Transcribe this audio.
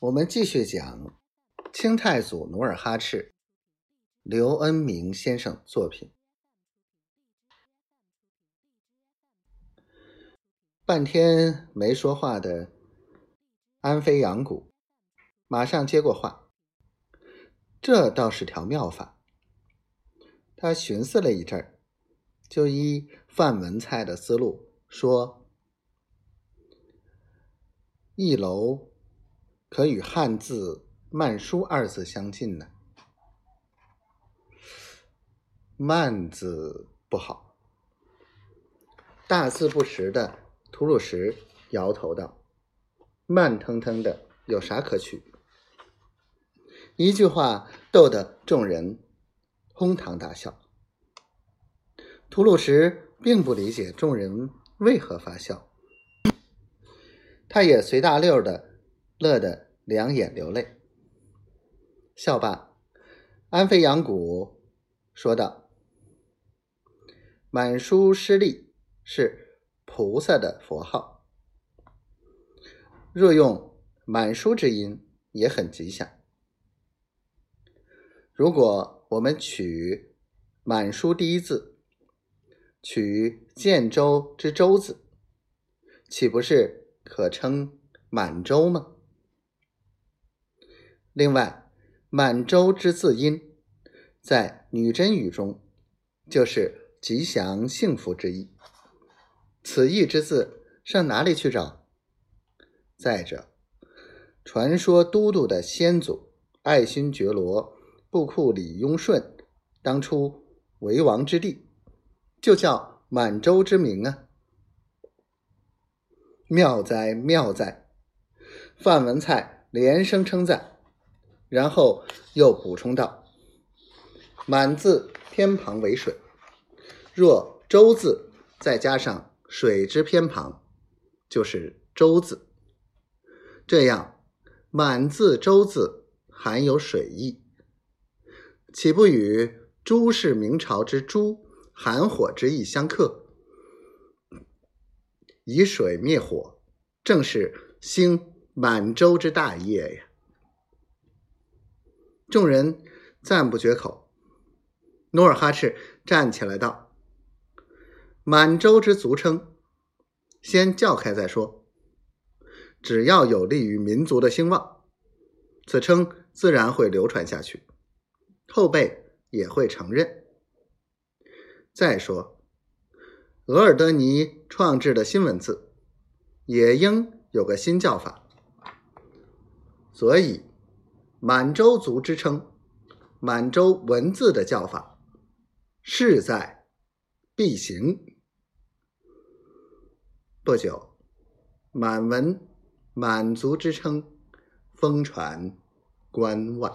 我们继续讲清太祖努尔哈赤，刘恩明先生作品。半天没说话的安飞扬谷，马上接过话：“这倒是条妙法。”他寻思了一阵儿，就依范文蔡的思路说：“一楼。”可与汉字“慢书”二字相近呢？“慢”字不好。大字不识的吐鲁石摇头道：“慢腾腾的，有啥可取？”一句话逗得众人哄堂大笑。吐鲁石并不理解众人为何发笑，他也随大溜的。乐得两眼流泪，笑罢，安飞扬谷说道：“满书失利是菩萨的佛号，若用满书之音也很吉祥。如果我们取满书第一字，取建州之州字，岂不是可称满洲吗？”另外，“满洲”之字音，在女真语中就是吉祥幸福之意。此意之字上哪里去找？再者，传说都督的先祖爱新觉罗布库里雍顺当初为王之地，就叫满洲之名啊！妙哉妙哉！范文蔡连声称赞。然后又补充道：“满字偏旁为水，若周字再加上水之偏旁，就是周字。这样满字周字含有水意，岂不与朱氏明朝之朱含火之意相克？以水灭火，正是兴满洲之大业呀！”众人赞不绝口。努尔哈赤站起来道：“满洲之族称，先叫开再说。只要有利于民族的兴旺，此称自然会流传下去，后辈也会承认。再说，额尔德尼创制的新文字，也应有个新叫法。所以。”满洲族之称，满洲文字的叫法，势在必行。不久，满文、满族之称风传关外。